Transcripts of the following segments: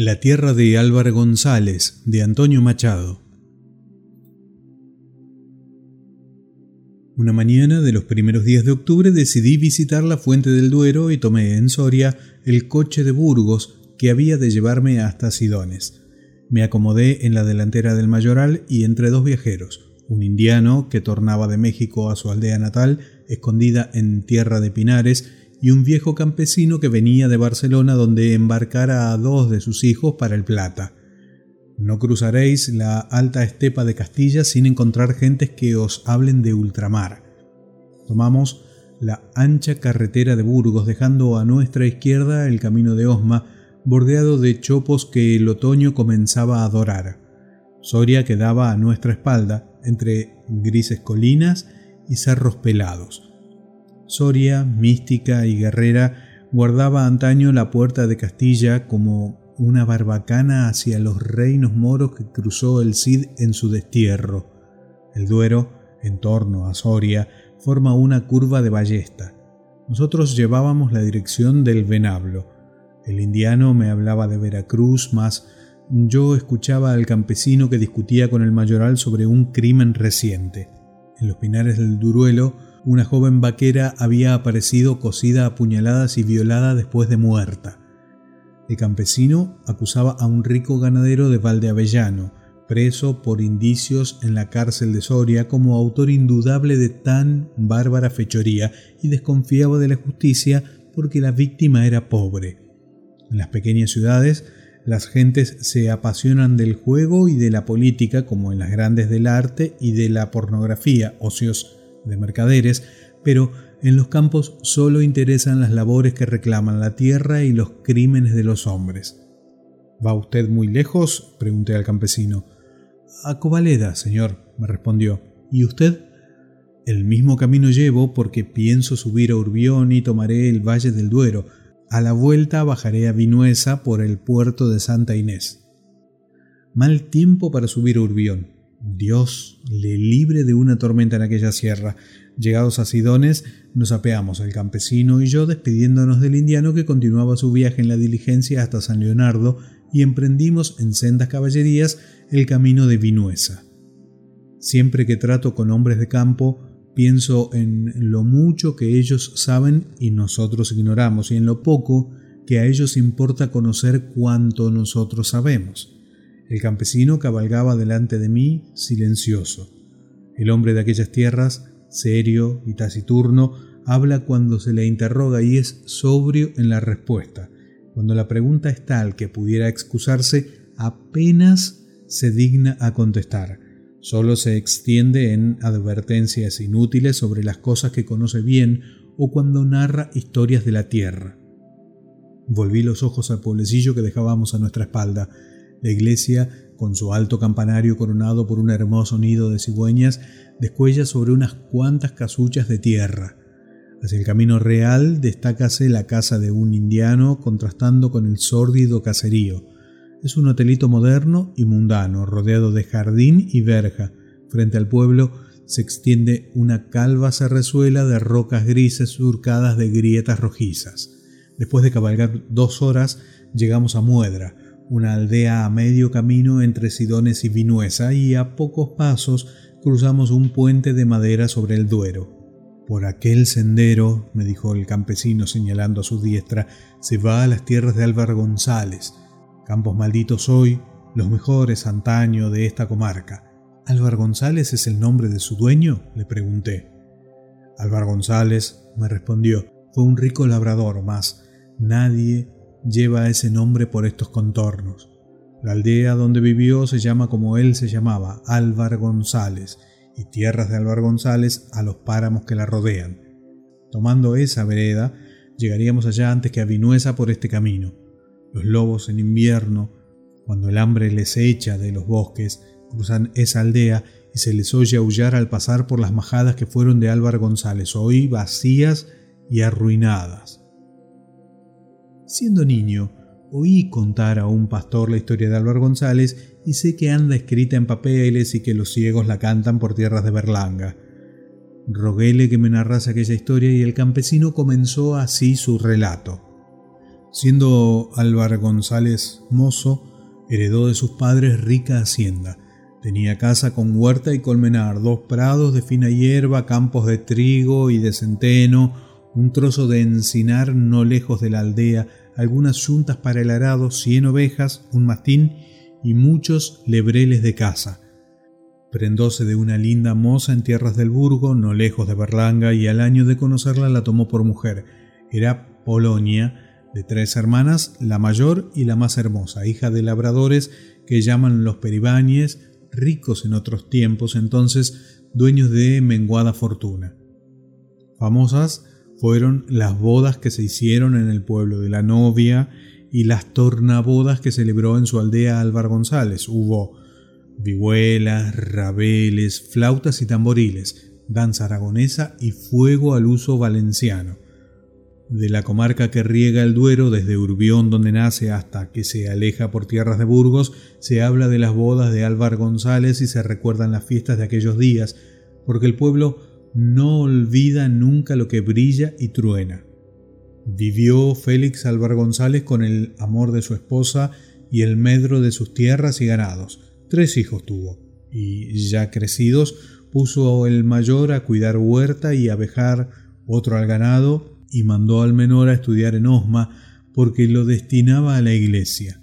La tierra de Álvaro González, de Antonio Machado. Una mañana de los primeros días de octubre decidí visitar la Fuente del Duero y tomé en Soria el coche de Burgos que había de llevarme hasta Sidones. Me acomodé en la delantera del mayoral y entre dos viajeros, un indiano que tornaba de México a su aldea natal, escondida en tierra de pinares, y un viejo campesino que venía de Barcelona donde embarcara a dos de sus hijos para el Plata. No cruzaréis la alta estepa de Castilla sin encontrar gentes que os hablen de ultramar. Tomamos la ancha carretera de Burgos, dejando a nuestra izquierda el camino de Osma, bordeado de chopos que el otoño comenzaba a dorar. Soria quedaba a nuestra espalda, entre grises colinas y cerros pelados. Soria, mística y guerrera, guardaba antaño la puerta de Castilla como una barbacana hacia los reinos moros que cruzó el Cid en su destierro. El Duero, en torno a Soria, forma una curva de ballesta. Nosotros llevábamos la dirección del Venablo. El indiano me hablaba de Veracruz, más yo escuchaba al campesino que discutía con el mayoral sobre un crimen reciente. En los pinares del Duruelo, una joven vaquera había aparecido cosida a puñaladas y violada después de muerta. El campesino acusaba a un rico ganadero de Valdeavellano, preso por indicios en la cárcel de Soria como autor indudable de tan bárbara fechoría y desconfiaba de la justicia porque la víctima era pobre. En las pequeñas ciudades, las gentes se apasionan del juego y de la política como en las grandes del arte y de la pornografía, ocios de mercaderes, pero en los campos solo interesan las labores que reclaman la tierra y los crímenes de los hombres. ¿Va usted muy lejos? pregunté al campesino. A Covaleda, señor, me respondió. ¿Y usted? El mismo camino llevo porque pienso subir a Urbión y tomaré el Valle del Duero. A la vuelta bajaré a Vinuesa por el puerto de Santa Inés. Mal tiempo para subir a Urbión. Dios le libre de una tormenta en aquella sierra. Llegados a Sidones, nos apeamos el campesino y yo despidiéndonos del indiano que continuaba su viaje en la diligencia hasta San Leonardo y emprendimos en sendas caballerías el camino de Vinuesa. Siempre que trato con hombres de campo, pienso en lo mucho que ellos saben y nosotros ignoramos y en lo poco que a ellos importa conocer cuanto nosotros sabemos. El campesino cabalgaba delante de mí silencioso. El hombre de aquellas tierras, serio y taciturno, habla cuando se le interroga y es sobrio en la respuesta. Cuando la pregunta es tal que pudiera excusarse, apenas se digna a contestar. Solo se extiende en advertencias inútiles sobre las cosas que conoce bien o cuando narra historias de la tierra. Volví los ojos al pueblecillo que dejábamos a nuestra espalda. La iglesia, con su alto campanario coronado por un hermoso nido de cigüeñas, descuella sobre unas cuantas casuchas de tierra. Hacia el camino real destácase la casa de un indiano contrastando con el sórdido caserío. Es un hotelito moderno y mundano, rodeado de jardín y verja. Frente al pueblo se extiende una calva serrezuela de rocas grises surcadas de grietas rojizas. Después de cabalgar dos horas, llegamos a Muedra, una aldea a medio camino entre Sidones y Vinuesa, y a pocos pasos cruzamos un puente de madera sobre el Duero. Por aquel sendero, me dijo el campesino señalando a su diestra, se va a las tierras de Álvaro González. Campos malditos hoy, los mejores antaño de esta comarca. ¿Álvaro González es el nombre de su dueño? le pregunté. Álvaro González, me respondió, fue un rico labrador, mas nadie lleva ese nombre por estos contornos. La aldea donde vivió se llama como él se llamaba, Álvar González, y tierras de Álvar González a los páramos que la rodean. Tomando esa vereda, llegaríamos allá antes que a Vinuesa por este camino. Los lobos en invierno, cuando el hambre les echa de los bosques, cruzan esa aldea y se les oye aullar al pasar por las majadas que fueron de Álvar González, hoy vacías y arruinadas. Siendo niño, oí contar a un pastor la historia de Álvaro González y sé que anda escrita en papeles y que los ciegos la cantan por tierras de Berlanga. Roguéle que me narrase aquella historia y el campesino comenzó así su relato. Siendo Álvar González mozo, heredó de sus padres rica hacienda. Tenía casa con huerta y colmenar, dos prados de fina hierba, campos de trigo y de centeno, un trozo de encinar no lejos de la aldea, algunas yuntas para el arado, cien ovejas, un mastín y muchos lebreles de caza. Prendóse de una linda moza en tierras del Burgo, no lejos de Berlanga, y al año de conocerla la tomó por mujer. Era Polonia, de tres hermanas, la mayor y la más hermosa, hija de labradores que llaman los Peribáñez, ricos en otros tiempos, entonces dueños de menguada fortuna. Famosas fueron las bodas que se hicieron en el pueblo de la novia y las tornabodas que celebró en su aldea Álvar González. Hubo vihuelas, rabeles, flautas y tamboriles, danza aragonesa y fuego al uso valenciano. De la comarca que riega el Duero, desde Urbión donde nace hasta que se aleja por tierras de Burgos, se habla de las bodas de Álvar González y se recuerdan las fiestas de aquellos días, porque el pueblo no olvida nunca lo que brilla y truena. Vivió Félix Álvar González con el amor de su esposa y el medro de sus tierras y ganados. Tres hijos tuvo, y ya crecidos puso el mayor a cuidar huerta y abejar, otro al ganado, y mandó al menor a estudiar en Osma, porque lo destinaba a la iglesia.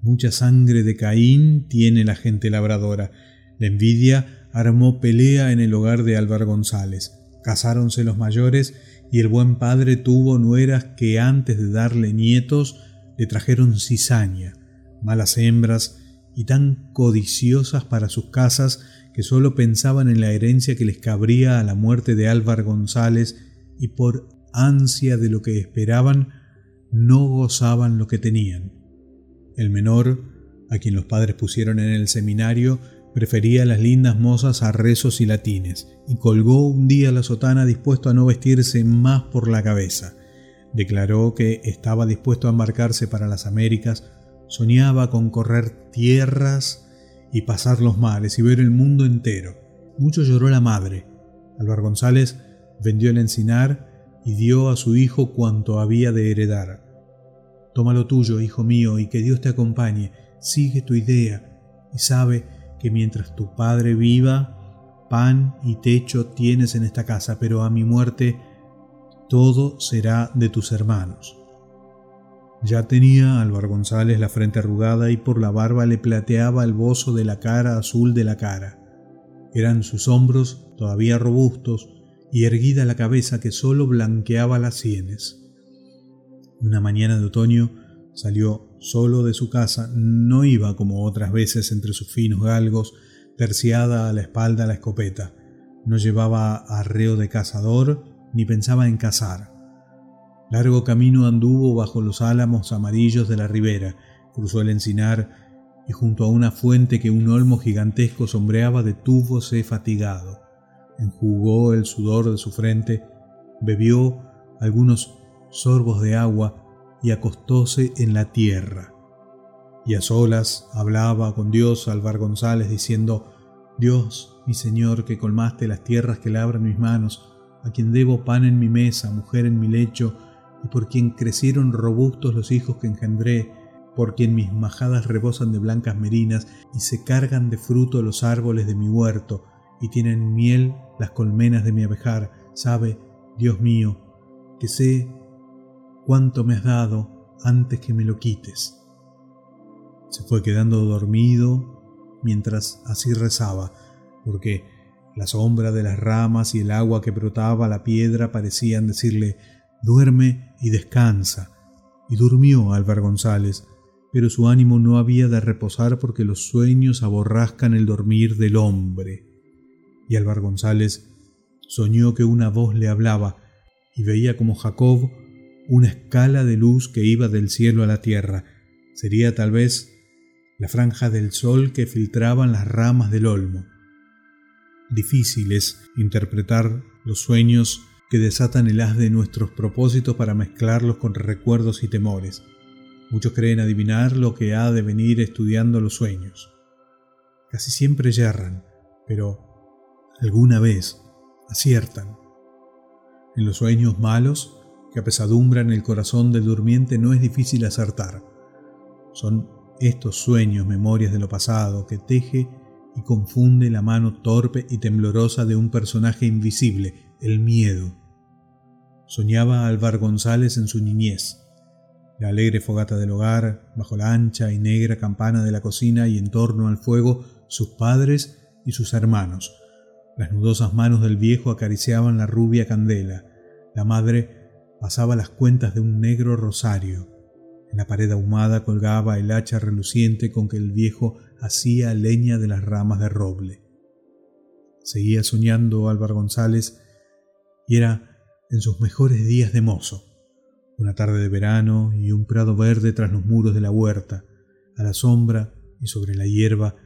Mucha sangre de Caín tiene la gente labradora. La envidia armó pelea en el hogar de Álvar González. Casáronse los mayores y el buen padre tuvo nueras que antes de darle nietos le trajeron cizaña, malas hembras y tan codiciosas para sus casas que sólo pensaban en la herencia que les cabría a la muerte de Álvar González y por ansia de lo que esperaban no gozaban lo que tenían. El menor, a quien los padres pusieron en el seminario, prefería las lindas mozas a rezos y latines, y colgó un día la sotana dispuesto a no vestirse más por la cabeza. Declaró que estaba dispuesto a embarcarse para las Américas Soñaba con correr tierras y pasar los mares y ver el mundo entero. Mucho lloró la madre. Álvaro González vendió el encinar y dio a su hijo cuanto había de heredar. Toma lo tuyo, hijo mío, y que Dios te acompañe. Sigue tu idea y sabe que mientras tu padre viva, pan y techo tienes en esta casa, pero a mi muerte todo será de tus hermanos. Ya tenía Álvaro González la frente arrugada y por la barba le plateaba el bozo de la cara azul de la cara. Eran sus hombros todavía robustos y erguida la cabeza que sólo blanqueaba las sienes. Una mañana de otoño salió solo de su casa, no iba como otras veces entre sus finos galgos, terciada a la espalda la escopeta, no llevaba arreo de cazador ni pensaba en cazar. Largo camino anduvo bajo los álamos amarillos de la ribera, cruzó el encinar y junto a una fuente que un olmo gigantesco sombreaba detúvose fatigado. Enjugó el sudor de su frente, bebió algunos sorbos de agua y acostóse en la tierra. Y a solas hablaba con Dios Alvar González diciendo, Dios, mi Señor, que colmaste las tierras que labran mis manos, a quien debo pan en mi mesa, mujer en mi lecho, y por quien crecieron robustos los hijos que engendré, por quien mis majadas rebosan de blancas merinas y se cargan de fruto los árboles de mi huerto y tienen miel las colmenas de mi abejar, sabe, Dios mío, que sé cuánto me has dado antes que me lo quites. Se fue quedando dormido mientras así rezaba, porque la sombra de las ramas y el agua que brotaba la piedra parecían decirle duerme y descansa. Y durmió Álvar González, pero su ánimo no había de reposar porque los sueños aborrascan el dormir del hombre. Y Álvar González soñó que una voz le hablaba y veía como Jacob una escala de luz que iba del cielo a la tierra. Sería tal vez la franja del sol que filtraban las ramas del olmo. Difícil es interpretar los sueños que desatan el haz de nuestros propósitos para mezclarlos con recuerdos y temores. Muchos creen adivinar lo que ha de venir estudiando los sueños. Casi siempre yerran, pero alguna vez aciertan. En los sueños malos, que apesadumbran el corazón del durmiente no es difícil acertar. Son estos sueños memorias de lo pasado que teje y confunde la mano torpe y temblorosa de un personaje invisible, el miedo. Soñaba Álvar González en su niñez. La alegre fogata del hogar, bajo la ancha y negra campana de la cocina y en torno al fuego, sus padres y sus hermanos. Las nudosas manos del viejo acariciaban la rubia candela. La madre pasaba las cuentas de un negro rosario. En la pared ahumada colgaba el hacha reluciente con que el viejo hacía leña de las ramas de roble. Seguía soñando Álvaro González y era en sus mejores días de mozo. Una tarde de verano y un prado verde tras los muros de la huerta, a la sombra y sobre la hierba,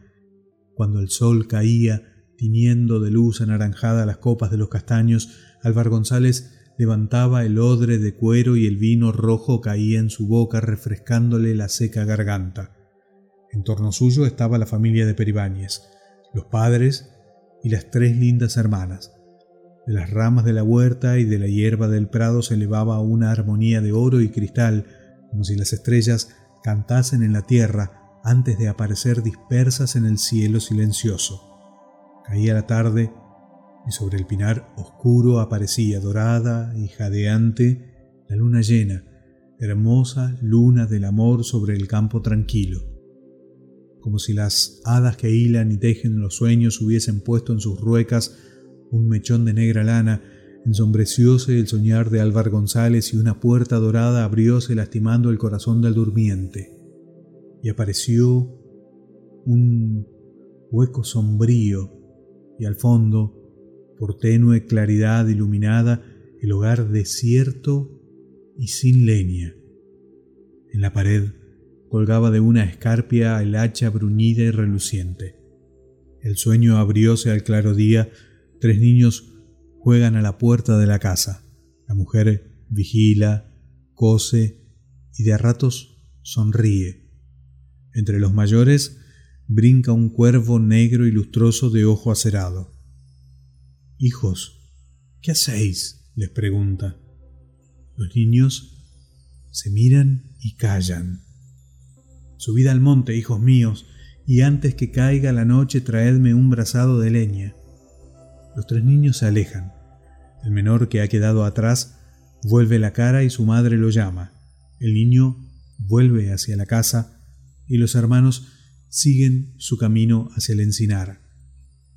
cuando el sol caía tiñendo de luz anaranjada las copas de los castaños, Álvaro González levantaba el odre de cuero y el vino rojo caía en su boca refrescándole la seca garganta. En torno suyo estaba la familia de Peribáñez, los padres y las tres lindas hermanas. De las ramas de la huerta y de la hierba del prado se elevaba una armonía de oro y cristal, como si las estrellas cantasen en la tierra antes de aparecer dispersas en el cielo silencioso. Caía la tarde y sobre el pinar oscuro aparecía dorada y jadeante la luna llena, hermosa luna del amor sobre el campo tranquilo. Como si las hadas que hilan y tejen los sueños hubiesen puesto en sus ruecas un mechón de negra lana, ensombrecióse el soñar de Álvar González y una puerta dorada abrióse lastimando el corazón del durmiente. Y apareció un hueco sombrío y al fondo por tenue claridad iluminada el hogar desierto y sin leña. En la pared colgaba de una escarpia el hacha bruñida y reluciente. El sueño abrióse al claro día, tres niños juegan a la puerta de la casa. La mujer vigila, cose y de a ratos sonríe. Entre los mayores brinca un cuervo negro y lustroso de ojo acerado. Hijos, ¿qué hacéis? les pregunta. Los niños se miran y callan. Subid al monte, hijos míos, y antes que caiga la noche traedme un brazado de leña. Los tres niños se alejan. El menor que ha quedado atrás vuelve la cara y su madre lo llama. El niño vuelve hacia la casa y los hermanos siguen su camino hacia el encinar.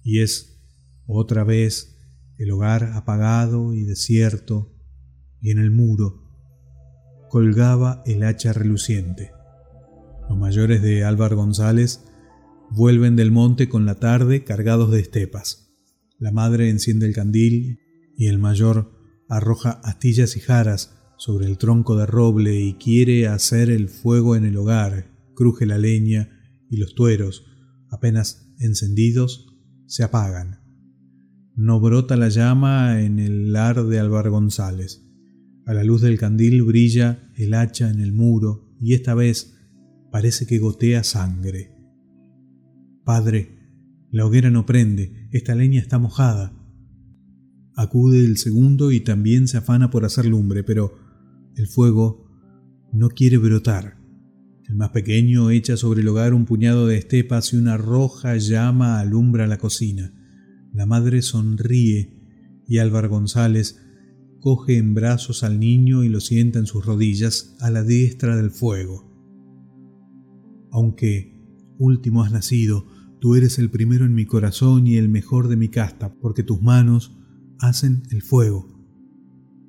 Y es otra vez el hogar apagado y desierto, y en el muro colgaba el hacha reluciente. Los mayores de Álvar González vuelven del monte con la tarde cargados de estepas. La madre enciende el candil y el mayor arroja astillas y jaras sobre el tronco de roble y quiere hacer el fuego en el hogar. Cruje la leña y los tueros, apenas encendidos, se apagan. No brota la llama en el lar de Álvar González. A la luz del candil brilla el hacha en el muro y esta vez parece que gotea sangre. Padre, la hoguera no prende, esta leña está mojada. Acude el segundo y también se afana por hacer lumbre, pero el fuego no quiere brotar. El más pequeño echa sobre el hogar un puñado de estepas y una roja llama alumbra la cocina. La madre sonríe y Álvar González coge en brazos al niño y lo sienta en sus rodillas a la diestra del fuego. Aunque último has nacido, tú eres el primero en mi corazón y el mejor de mi casta, porque tus manos hacen el fuego.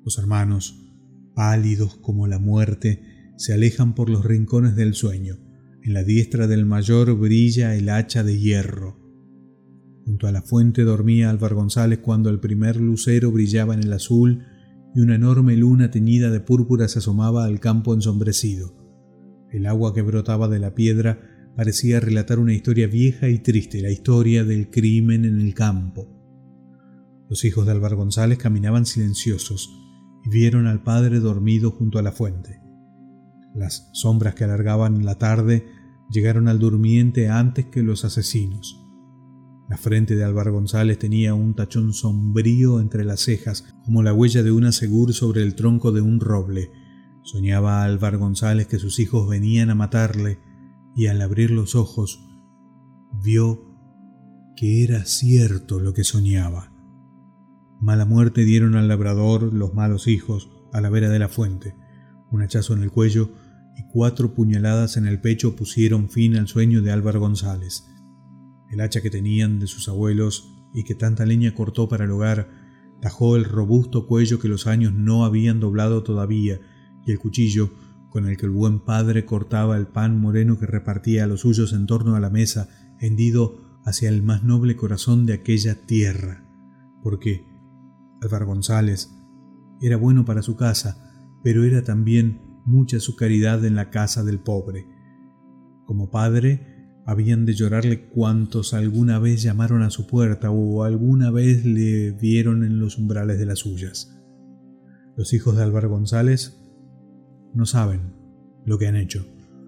Los hermanos, pálidos como la muerte, se alejan por los rincones del sueño. En la diestra del mayor brilla el hacha de hierro. Junto a la fuente dormía Álvaro González cuando el primer lucero brillaba en el azul y una enorme luna teñida de púrpura se asomaba al campo ensombrecido. El agua que brotaba de la piedra parecía relatar una historia vieja y triste, la historia del crimen en el campo. Los hijos de Álvaro González caminaban silenciosos y vieron al padre dormido junto a la fuente. Las sombras que alargaban la tarde llegaron al durmiente antes que los asesinos. La frente de Álvaro González tenía un tachón sombrío entre las cejas, como la huella de una segur sobre el tronco de un roble. Soñaba Álvaro González que sus hijos venían a matarle, y al abrir los ojos vio que era cierto lo que soñaba. Mala muerte dieron al labrador los malos hijos a la vera de la fuente. Un hachazo en el cuello y cuatro puñaladas en el pecho pusieron fin al sueño de Álvaro González. El hacha que tenían de sus abuelos y que tanta leña cortó para el hogar tajó el robusto cuello que los años no habían doblado todavía y el cuchillo con el que el buen padre cortaba el pan moreno que repartía a los suyos en torno a la mesa, hendido hacia el más noble corazón de aquella tierra, porque Álvaro González era bueno para su casa, pero era también mucha su caridad en la casa del pobre. Como padre, habían de llorarle cuantos alguna vez llamaron a su puerta o alguna vez le vieron en los umbrales de las suyas. Los hijos de Álvaro González no saben lo que han hecho.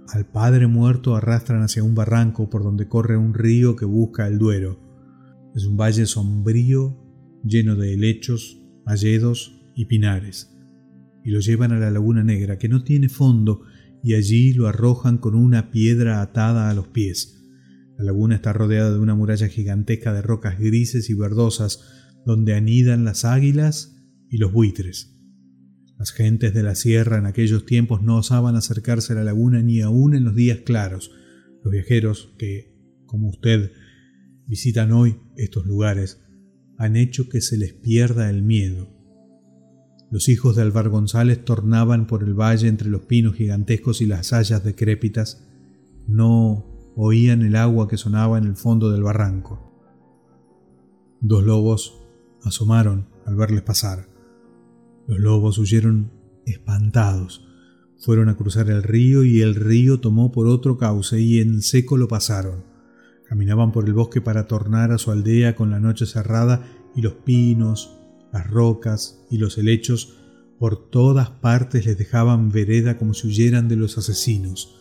Al padre muerto arrastran hacia un barranco por donde corre un río que busca el Duero. Es un valle sombrío, lleno de helechos, alledos y pinares, y lo llevan a la laguna negra, que no tiene fondo, y allí lo arrojan con una piedra atada a los pies. La laguna está rodeada de una muralla gigantesca de rocas grises y verdosas, donde anidan las águilas y los buitres. Las gentes de la sierra en aquellos tiempos no osaban acercarse a la laguna ni aún en los días claros. Los viajeros que, como usted, visitan hoy estos lugares, han hecho que se les pierda el miedo. Los hijos de Alvar González tornaban por el valle entre los pinos gigantescos y las hayas decrépitas. No oían el agua que sonaba en el fondo del barranco. Dos lobos asomaron al verles pasar. Los lobos huyeron espantados. Fueron a cruzar el río y el río tomó por otro cauce y en seco lo pasaron. Caminaban por el bosque para tornar a su aldea con la noche cerrada y los pinos, las rocas y los helechos por todas partes les dejaban vereda como si huyeran de los asesinos.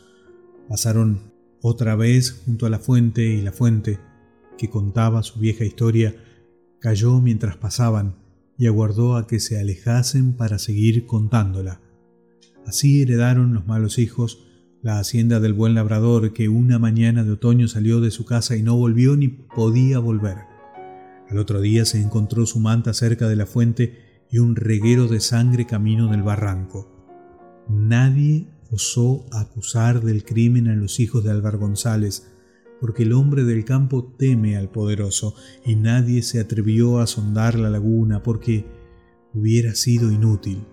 Pasaron otra vez junto a la fuente y la fuente, que contaba su vieja historia, cayó mientras pasaban y aguardó a que se alejasen para seguir contándola. Así heredaron los malos hijos la hacienda del buen labrador que una mañana de otoño salió de su casa y no volvió ni podía volver. Al otro día se encontró su manta cerca de la fuente y un reguero de sangre camino del barranco. Nadie osó acusar del crimen a los hijos de Álvar González, porque el hombre del campo teme al poderoso, y nadie se atrevió a sondar la laguna porque hubiera sido inútil.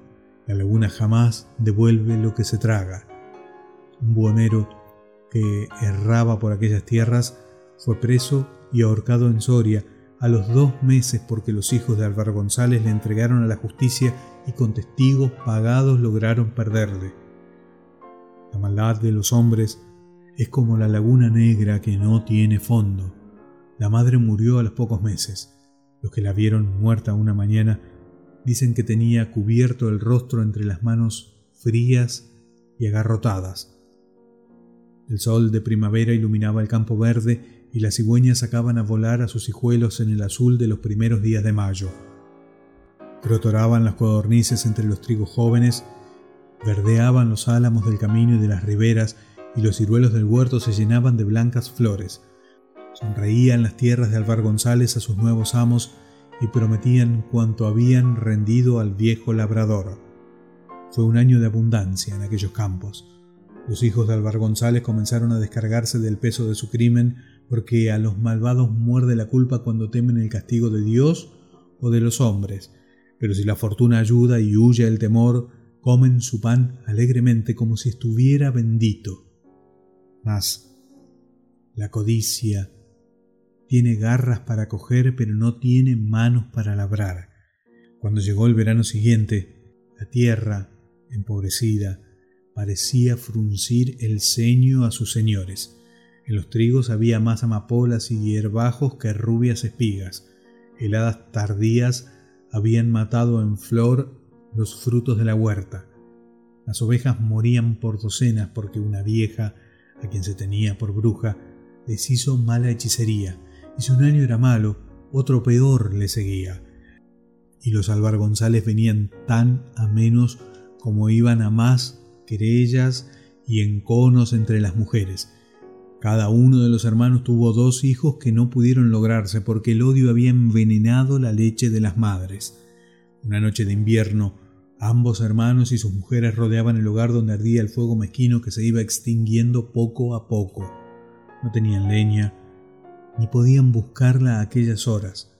La laguna jamás devuelve lo que se traga. Un buhonero que erraba por aquellas tierras fue preso y ahorcado en Soria a los dos meses porque los hijos de Álvaro González le entregaron a la justicia y con testigos pagados lograron perderle. La maldad de los hombres es como la laguna negra que no tiene fondo. La madre murió a los pocos meses. Los que la vieron muerta una mañana dicen que tenía cubierto el rostro entre las manos frías y agarrotadas. El sol de primavera iluminaba el campo verde y las cigüeñas sacaban a volar a sus hijuelos en el azul de los primeros días de mayo. Crotoraban las codornices entre los trigos jóvenes, verdeaban los álamos del camino y de las riberas y los ciruelos del huerto se llenaban de blancas flores. Sonreían las tierras de Alvar González a sus nuevos amos y prometían cuanto habían rendido al viejo labrador. Fue un año de abundancia en aquellos campos. Los hijos de Alvar González comenzaron a descargarse del peso de su crimen porque a los malvados muerde la culpa cuando temen el castigo de Dios o de los hombres. Pero si la fortuna ayuda y huye el temor, comen su pan alegremente como si estuviera bendito. Mas la codicia tiene garras para coger, pero no tiene manos para labrar. Cuando llegó el verano siguiente, la tierra, empobrecida, parecía fruncir el ceño a sus señores. En los trigos había más amapolas y hierbajos que rubias espigas. Heladas tardías habían matado en flor los frutos de la huerta. Las ovejas morían por docenas porque una vieja a quien se tenía por bruja, les hizo mala hechicería, y si un año era malo, otro peor le seguía. Y los Álvar González venían tan a menos como iban a más querellas y enconos entre las mujeres. Cada uno de los hermanos tuvo dos hijos que no pudieron lograrse porque el odio había envenenado la leche de las madres. Una noche de invierno, ambos hermanos y sus mujeres rodeaban el hogar donde ardía el fuego mezquino que se iba extinguiendo poco a poco. No tenían leña, ni podían buscarla a aquellas horas.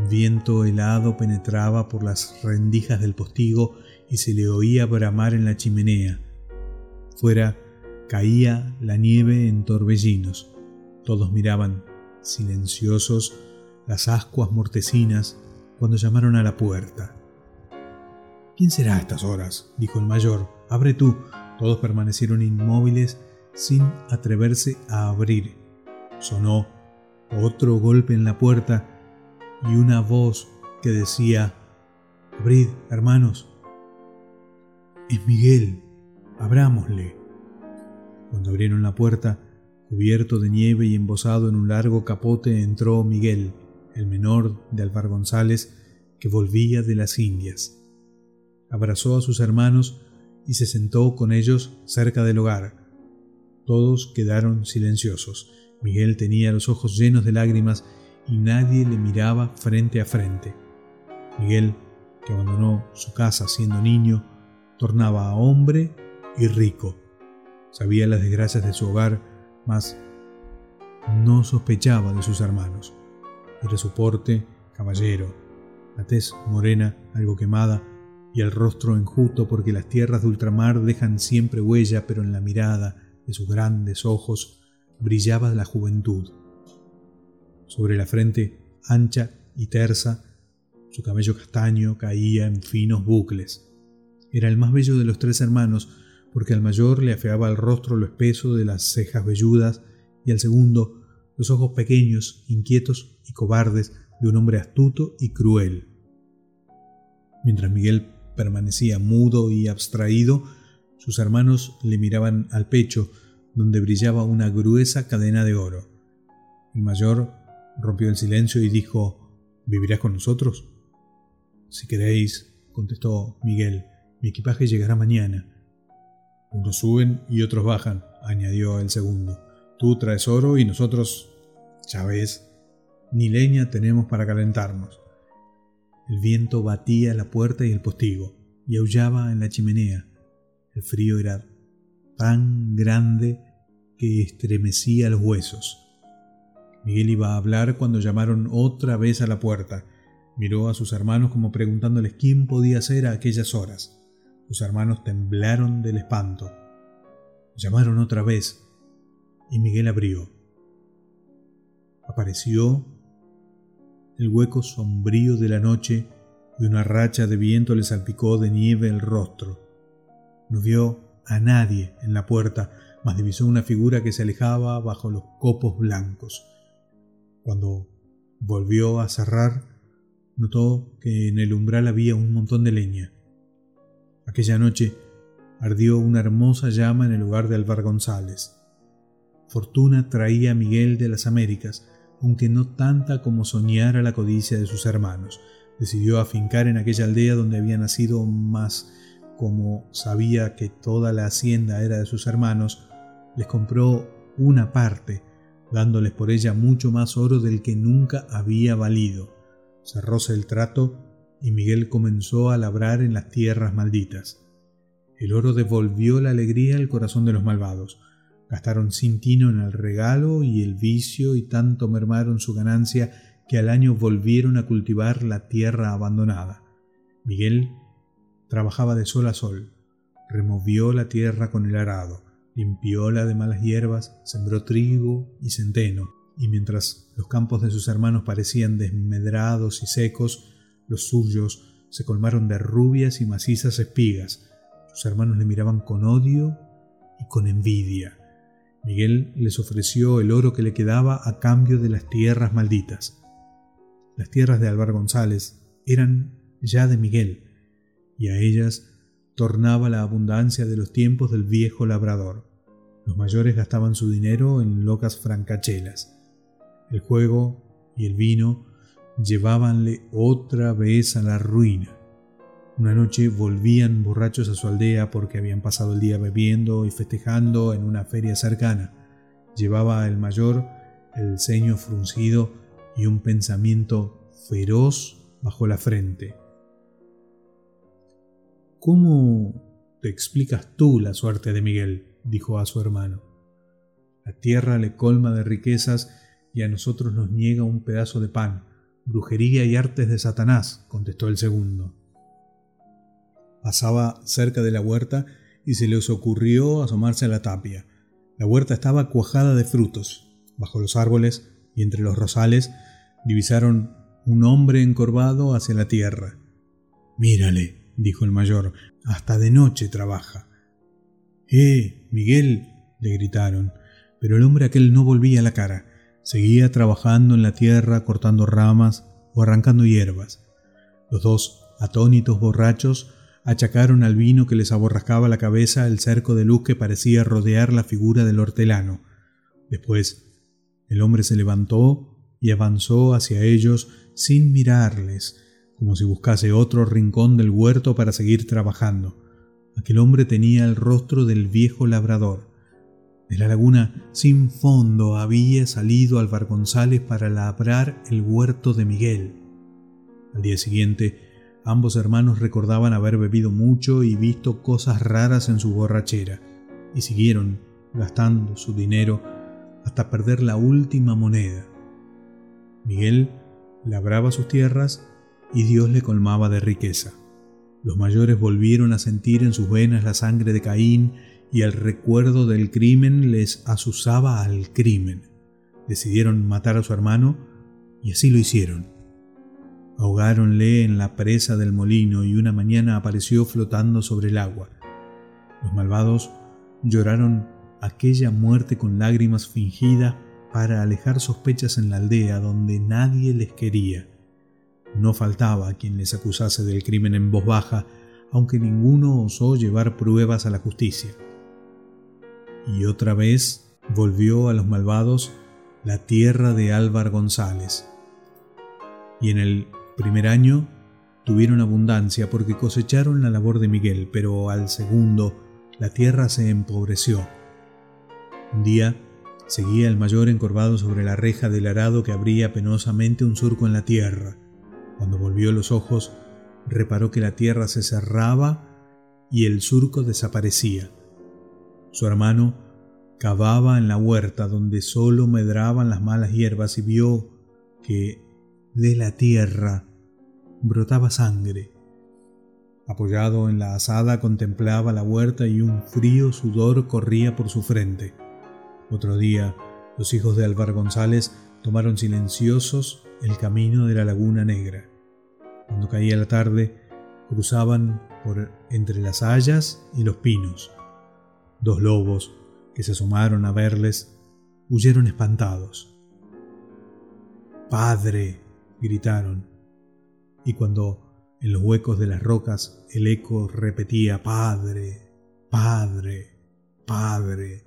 Un viento helado penetraba por las rendijas del postigo y se le oía bramar en la chimenea. Fuera caía la nieve en torbellinos. Todos miraban, silenciosos, las ascuas mortecinas cuando llamaron a la puerta. ¿Quién será a estas horas? dijo el mayor. Abre tú. Todos permanecieron inmóviles sin atreverse a abrir. Sonó otro golpe en la puerta y una voz que decía, Abrid, hermanos. Es Miguel, abrámosle. Cuando abrieron la puerta, cubierto de nieve y embosado en un largo capote, entró Miguel, el menor de Alvar González, que volvía de las Indias. Abrazó a sus hermanos y se sentó con ellos cerca del hogar. Todos quedaron silenciosos. Miguel tenía los ojos llenos de lágrimas y nadie le miraba frente a frente. Miguel, que abandonó su casa siendo niño, tornaba a hombre y rico. Sabía las desgracias de su hogar, mas no sospechaba de sus hermanos. Era su porte caballero, la tez morena, algo quemada, y el rostro enjuto porque las tierras de ultramar dejan siempre huella, pero en la mirada de sus grandes ojos brillaba la juventud. Sobre la frente ancha y tersa, su cabello castaño caía en finos bucles. Era el más bello de los tres hermanos, porque al mayor le afeaba el rostro lo espeso de las cejas velludas y al segundo los ojos pequeños, inquietos y cobardes de un hombre astuto y cruel. Mientras Miguel permanecía mudo y abstraído, sus hermanos le miraban al pecho, donde brillaba una gruesa cadena de oro. El mayor rompió el silencio y dijo, ¿Vivirás con nosotros? Si queréis, contestó Miguel, mi equipaje llegará mañana. Unos suben y otros bajan, añadió el segundo. Tú traes oro y nosotros, ya ves, ni leña tenemos para calentarnos. El viento batía la puerta y el postigo, y aullaba en la chimenea. El frío era tan grande que estremecía los huesos. Miguel iba a hablar cuando llamaron otra vez a la puerta. Miró a sus hermanos como preguntándoles quién podía ser a aquellas horas. Sus hermanos temblaron del espanto. Llamaron otra vez y Miguel abrió. Apareció el hueco sombrío de la noche y una racha de viento le salpicó de nieve el rostro. No vio a nadie en la puerta, mas divisó una figura que se alejaba bajo los copos blancos. Cuando volvió a cerrar, notó que en el umbral había un montón de leña. Aquella noche ardió una hermosa llama en el lugar de Alvar González. Fortuna traía a Miguel de las Américas, aunque no tanta como soñara la codicia de sus hermanos. Decidió afincar en aquella aldea donde había nacido más como sabía que toda la hacienda era de sus hermanos, les compró una parte, dándoles por ella mucho más oro del que nunca había valido. Cerróse el trato y Miguel comenzó a labrar en las tierras malditas. El oro devolvió la alegría al corazón de los malvados. Gastaron sin tino en el regalo y el vicio y tanto mermaron su ganancia que al año volvieron a cultivar la tierra abandonada. Miguel trabajaba de sol a sol, removió la tierra con el arado, limpióla de malas hierbas, sembró trigo y centeno, y mientras los campos de sus hermanos parecían desmedrados y secos, los suyos se colmaron de rubias y macizas espigas. Sus hermanos le miraban con odio y con envidia. Miguel les ofreció el oro que le quedaba a cambio de las tierras malditas. Las tierras de Álvar González eran ya de Miguel, y a ellas tornaba la abundancia de los tiempos del viejo labrador. Los mayores gastaban su dinero en locas francachelas. El juego y el vino llevábanle otra vez a la ruina. Una noche volvían borrachos a su aldea porque habían pasado el día bebiendo y festejando en una feria cercana. Llevaba el mayor el ceño fruncido y un pensamiento feroz bajo la frente. ¿Cómo te explicas tú la suerte de Miguel? dijo a su hermano. La tierra le colma de riquezas y a nosotros nos niega un pedazo de pan. Brujería y artes de Satanás, contestó el segundo. Pasaba cerca de la huerta y se les ocurrió asomarse a la tapia. La huerta estaba cuajada de frutos. Bajo los árboles y entre los rosales divisaron un hombre encorvado hacia la tierra. Mírale, dijo el mayor, hasta de noche trabaja. ¡Eh, Miguel! le gritaron, pero el hombre aquel no volvía la cara. Seguía trabajando en la tierra, cortando ramas o arrancando hierbas. Los dos atónitos borrachos achacaron al vino que les aborrascaba la cabeza el cerco de luz que parecía rodear la figura del hortelano. Después, el hombre se levantó y avanzó hacia ellos sin mirarles, como si buscase otro rincón del huerto para seguir trabajando. Aquel hombre tenía el rostro del viejo labrador. De la laguna sin fondo había salido Álvar González para labrar el huerto de Miguel. Al día siguiente, ambos hermanos recordaban haber bebido mucho y visto cosas raras en su borrachera, y siguieron gastando su dinero hasta perder la última moneda. Miguel labraba sus tierras y Dios le colmaba de riqueza. Los mayores volvieron a sentir en sus venas la sangre de Caín y el recuerdo del crimen les asusaba al crimen. Decidieron matar a su hermano y así lo hicieron. Ahogáronle en la presa del molino y una mañana apareció flotando sobre el agua. Los malvados lloraron aquella muerte con lágrimas fingida para alejar sospechas en la aldea donde nadie les quería. No faltaba quien les acusase del crimen en voz baja, aunque ninguno osó llevar pruebas a la justicia. Y otra vez volvió a los malvados la tierra de Álvar González. Y en el primer año tuvieron abundancia porque cosecharon la labor de Miguel, pero al segundo la tierra se empobreció. Un día seguía el mayor encorvado sobre la reja del arado que abría penosamente un surco en la tierra. Cuando volvió los ojos, reparó que la tierra se cerraba y el surco desaparecía. Su hermano cavaba en la huerta donde solo medraban las malas hierbas y vio que de la tierra brotaba sangre. Apoyado en la asada contemplaba la huerta y un frío sudor corría por su frente. Otro día, los hijos de Álvar González tomaron silenciosos el camino de la Laguna Negra. Cuando caía la tarde, cruzaban por entre las hayas y los pinos. Dos lobos, que se asomaron a verles, huyeron espantados. Padre, gritaron, y cuando en los huecos de las rocas el eco repetía Padre, Padre, Padre,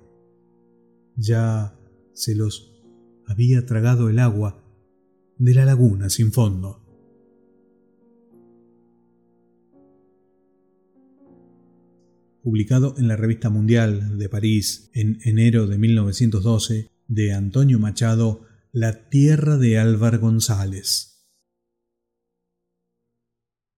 ya se los había tragado el agua de la laguna sin fondo. Publicado en la Revista Mundial de París en enero de 1912, de Antonio Machado, La Tierra de Álvar González.